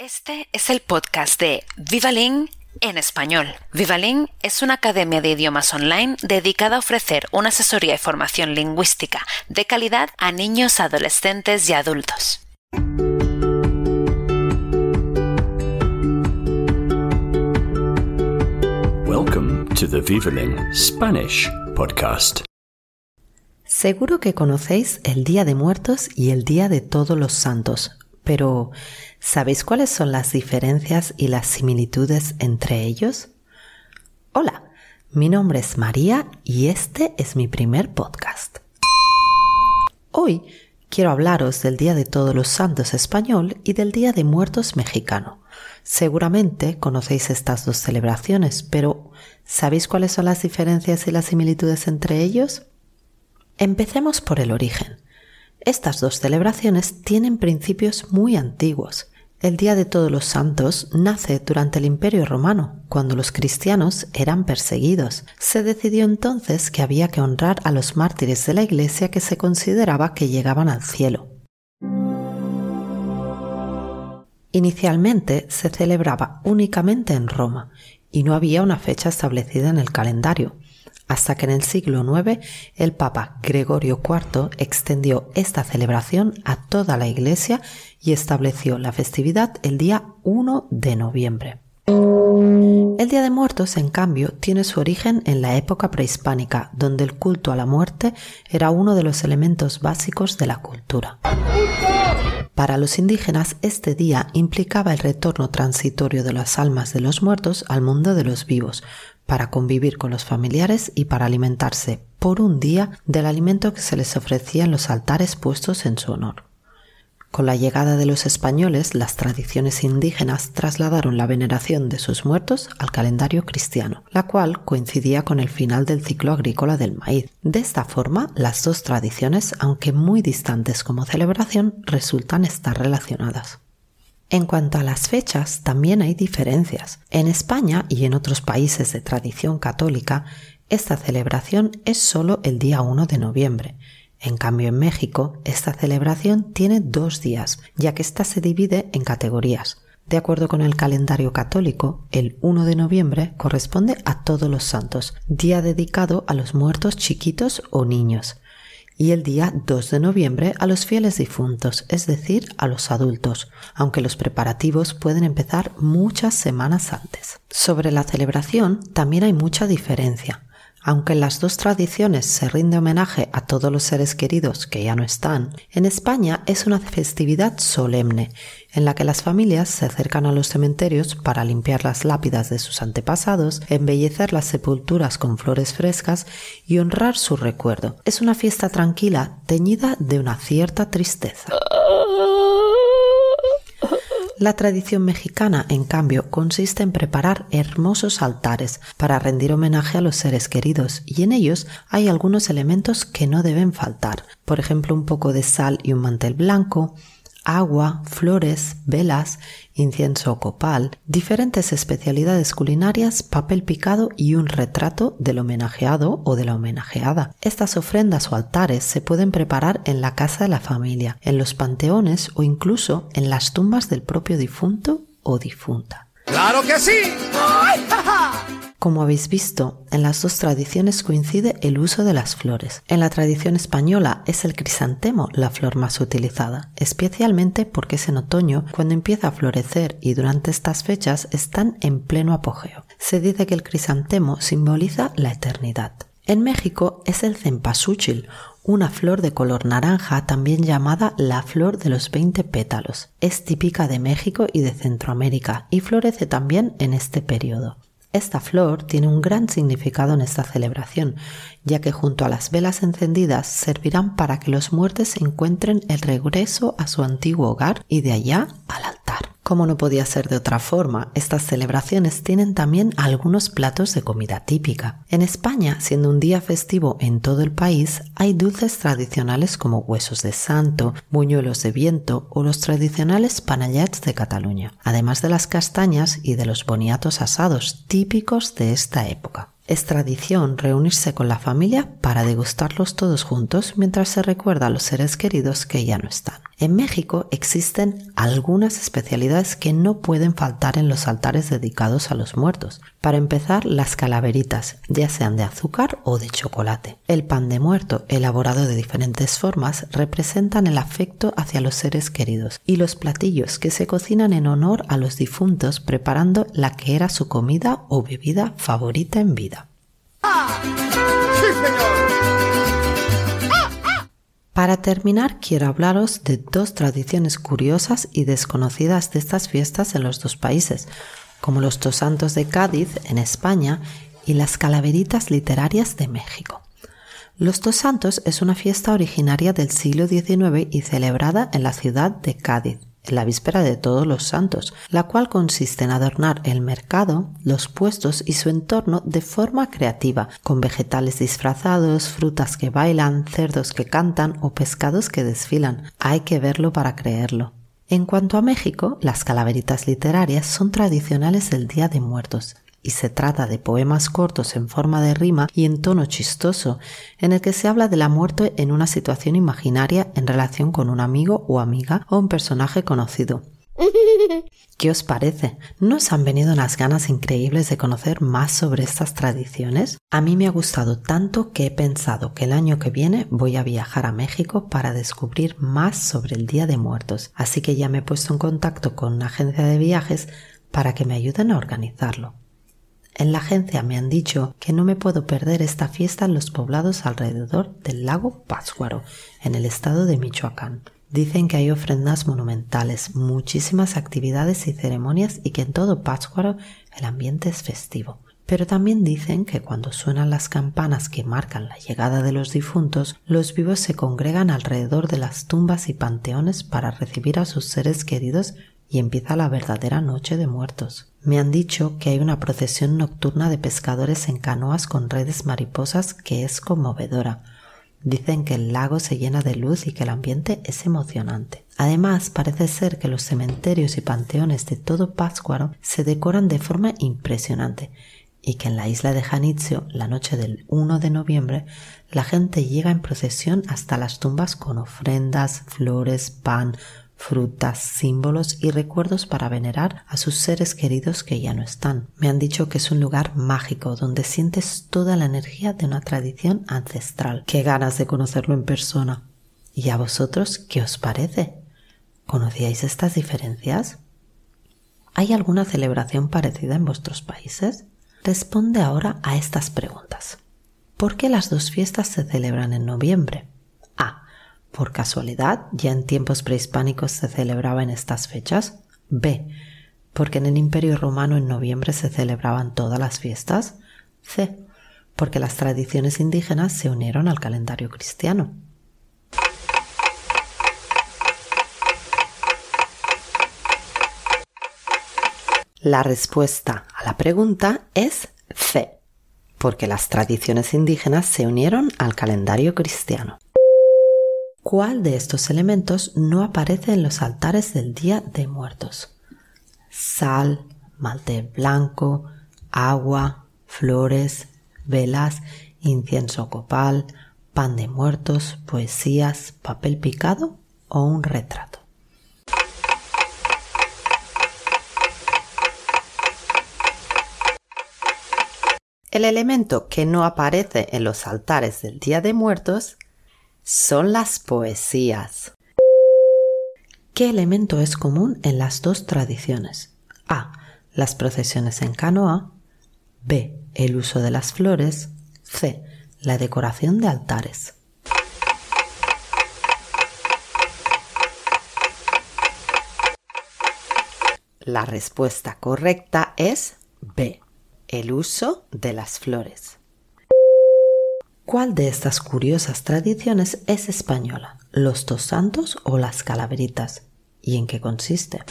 Este es el podcast de Vivalin en español. Vivalin es una academia de idiomas online dedicada a ofrecer una asesoría y formación lingüística de calidad a niños, adolescentes y adultos. Welcome to the Vivalin Spanish podcast. Seguro que conocéis el Día de Muertos y el Día de Todos los Santos, pero ¿sabéis cuáles son las diferencias y las similitudes entre ellos? Hola, mi nombre es María y este es mi primer podcast. Hoy quiero hablaros del Día de Todos los Santos español y del Día de Muertos mexicano. Seguramente conocéis estas dos celebraciones, pero ¿sabéis cuáles son las diferencias y las similitudes entre ellos? Empecemos por el origen. Estas dos celebraciones tienen principios muy antiguos. El Día de Todos los Santos nace durante el Imperio Romano, cuando los cristianos eran perseguidos. Se decidió entonces que había que honrar a los mártires de la Iglesia que se consideraba que llegaban al cielo. Inicialmente se celebraba únicamente en Roma y no había una fecha establecida en el calendario hasta que en el siglo IX el Papa Gregorio IV extendió esta celebración a toda la Iglesia y estableció la festividad el día 1 de noviembre. El Día de Muertos, en cambio, tiene su origen en la época prehispánica, donde el culto a la muerte era uno de los elementos básicos de la cultura. Para los indígenas, este día implicaba el retorno transitorio de las almas de los muertos al mundo de los vivos, para convivir con los familiares y para alimentarse por un día del alimento que se les ofrecía en los altares puestos en su honor. Con la llegada de los españoles, las tradiciones indígenas trasladaron la veneración de sus muertos al calendario cristiano, la cual coincidía con el final del ciclo agrícola del maíz. De esta forma, las dos tradiciones, aunque muy distantes como celebración, resultan estar relacionadas. En cuanto a las fechas, también hay diferencias. En España y en otros países de tradición católica, esta celebración es solo el día 1 de noviembre. En cambio, en México, esta celebración tiene dos días, ya que ésta se divide en categorías. De acuerdo con el calendario católico, el 1 de noviembre corresponde a todos los santos, día dedicado a los muertos chiquitos o niños y el día 2 de noviembre a los fieles difuntos, es decir, a los adultos, aunque los preparativos pueden empezar muchas semanas antes. Sobre la celebración también hay mucha diferencia. Aunque en las dos tradiciones se rinde homenaje a todos los seres queridos que ya no están, en España es una festividad solemne, en la que las familias se acercan a los cementerios para limpiar las lápidas de sus antepasados, embellecer las sepulturas con flores frescas y honrar su recuerdo. Es una fiesta tranquila, teñida de una cierta tristeza. La tradición mexicana, en cambio, consiste en preparar hermosos altares para rendir homenaje a los seres queridos y en ellos hay algunos elementos que no deben faltar, por ejemplo un poco de sal y un mantel blanco, agua, flores, velas, incienso copal, diferentes especialidades culinarias, papel picado y un retrato del homenajeado o de la homenajeada. Estas ofrendas o altares se pueden preparar en la casa de la familia, en los panteones o incluso en las tumbas del propio difunto o difunta. ¡Claro que sí! Como habéis visto, en las dos tradiciones coincide el uso de las flores. En la tradición española es el crisantemo la flor más utilizada, especialmente porque es en otoño cuando empieza a florecer y durante estas fechas están en pleno apogeo. Se dice que el crisantemo simboliza la eternidad. En México es el cempasúchil, una flor de color naranja también llamada la flor de los 20 pétalos. Es típica de México y de Centroamérica y florece también en este periodo. Esta flor tiene un gran significado en esta celebración, ya que junto a las velas encendidas servirán para que los muertos encuentren el regreso a su antiguo hogar y de allá al altar. Como no podía ser de otra forma, estas celebraciones tienen también algunos platos de comida típica. En España, siendo un día festivo en todo el país, hay dulces tradicionales como huesos de santo, buñuelos de viento o los tradicionales panallats de Cataluña, además de las castañas y de los boniatos asados típicos de esta época. Es tradición reunirse con la familia para degustarlos todos juntos mientras se recuerda a los seres queridos que ya no están. En México existen algunas especialidades que no pueden faltar en los altares dedicados a los muertos. Para empezar, las calaveritas, ya sean de azúcar o de chocolate. El pan de muerto, elaborado de diferentes formas, representan el afecto hacia los seres queridos. Y los platillos que se cocinan en honor a los difuntos preparando la que era su comida o bebida favorita en vida. ¡Ah! ¡Sí, señor! Para terminar, quiero hablaros de dos tradiciones curiosas y desconocidas de estas fiestas en los dos países, como los Tosantos de Cádiz, en España, y las Calaveritas Literarias de México. Los Tosantos es una fiesta originaria del siglo XIX y celebrada en la ciudad de Cádiz la víspera de todos los santos, la cual consiste en adornar el mercado, los puestos y su entorno de forma creativa, con vegetales disfrazados, frutas que bailan, cerdos que cantan o pescados que desfilan. Hay que verlo para creerlo. En cuanto a México, las calaveritas literarias son tradicionales del Día de Muertos y se trata de poemas cortos en forma de rima y en tono chistoso, en el que se habla de la muerte en una situación imaginaria en relación con un amigo o amiga o un personaje conocido. ¿Qué os parece? ¿No os han venido unas ganas increíbles de conocer más sobre estas tradiciones? A mí me ha gustado tanto que he pensado que el año que viene voy a viajar a México para descubrir más sobre el Día de Muertos, así que ya me he puesto en contacto con una agencia de viajes para que me ayuden a organizarlo. En la agencia me han dicho que no me puedo perder esta fiesta en los poblados alrededor del lago Pátzcuaro, en el estado de Michoacán. Dicen que hay ofrendas monumentales, muchísimas actividades y ceremonias y que en todo Pátzcuaro el ambiente es festivo. Pero también dicen que cuando suenan las campanas que marcan la llegada de los difuntos, los vivos se congregan alrededor de las tumbas y panteones para recibir a sus seres queridos y empieza la verdadera noche de muertos. Me han dicho que hay una procesión nocturna de pescadores en canoas con redes mariposas que es conmovedora. Dicen que el lago se llena de luz y que el ambiente es emocionante. Además, parece ser que los cementerios y panteones de todo Pátzcuaro se decoran de forma impresionante y que en la isla de Janitzio, la noche del 1 de noviembre, la gente llega en procesión hasta las tumbas con ofrendas, flores, pan, frutas, símbolos y recuerdos para venerar a sus seres queridos que ya no están. Me han dicho que es un lugar mágico donde sientes toda la energía de una tradición ancestral. Qué ganas de conocerlo en persona. ¿Y a vosotros qué os parece? ¿Conocíais estas diferencias? ¿Hay alguna celebración parecida en vuestros países? Responde ahora a estas preguntas. ¿Por qué las dos fiestas se celebran en noviembre? ¿Por casualidad ya en tiempos prehispánicos se celebraba en estas fechas? B. Porque en el Imperio Romano en noviembre se celebraban todas las fiestas. C. Porque las tradiciones indígenas se unieron al calendario cristiano. La respuesta a la pregunta es C, porque las tradiciones indígenas se unieron al calendario cristiano. ¿Cuál de estos elementos no aparece en los altares del Día de Muertos? Sal, malte blanco, agua, flores, velas, incienso copal, pan de muertos, poesías, papel picado o un retrato. El elemento que no aparece en los altares del Día de Muertos son las poesías. ¿Qué elemento es común en las dos tradiciones? A. Las procesiones en canoa. B. El uso de las flores. C. La decoración de altares. La respuesta correcta es B. El uso de las flores. ¿Cuál de estas curiosas tradiciones es española? ¿Los dos santos o las calaveritas? ¿Y en qué consiste?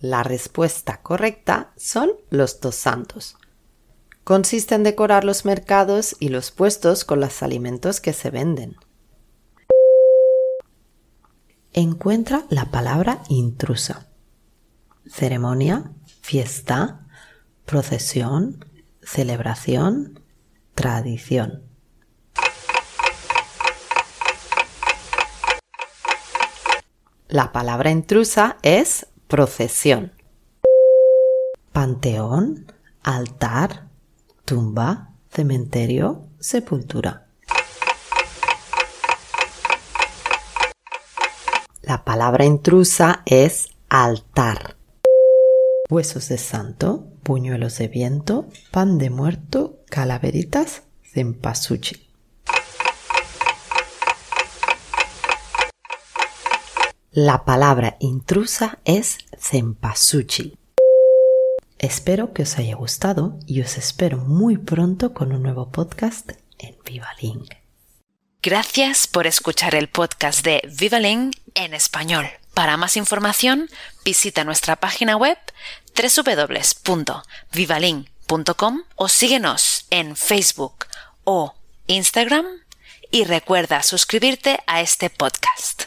La respuesta correcta son los dos santos. Consiste en decorar los mercados y los puestos con los alimentos que se venden. Encuentra la palabra intrusa. Ceremonia, fiesta, procesión, celebración, tradición. La palabra intrusa es procesión. Panteón, altar, tumba, cementerio, sepultura. La palabra intrusa es altar. Huesos de santo, puñuelos de viento, pan de muerto, calaveritas, cempasúchil. La palabra intrusa es cempasúchil. Espero que os haya gustado y os espero muy pronto con un nuevo podcast en Vivalink. Gracias por escuchar el podcast de Vivalink en español. Para más información, visita nuestra página web www.vivalink.com o síguenos en Facebook o Instagram y recuerda suscribirte a este podcast.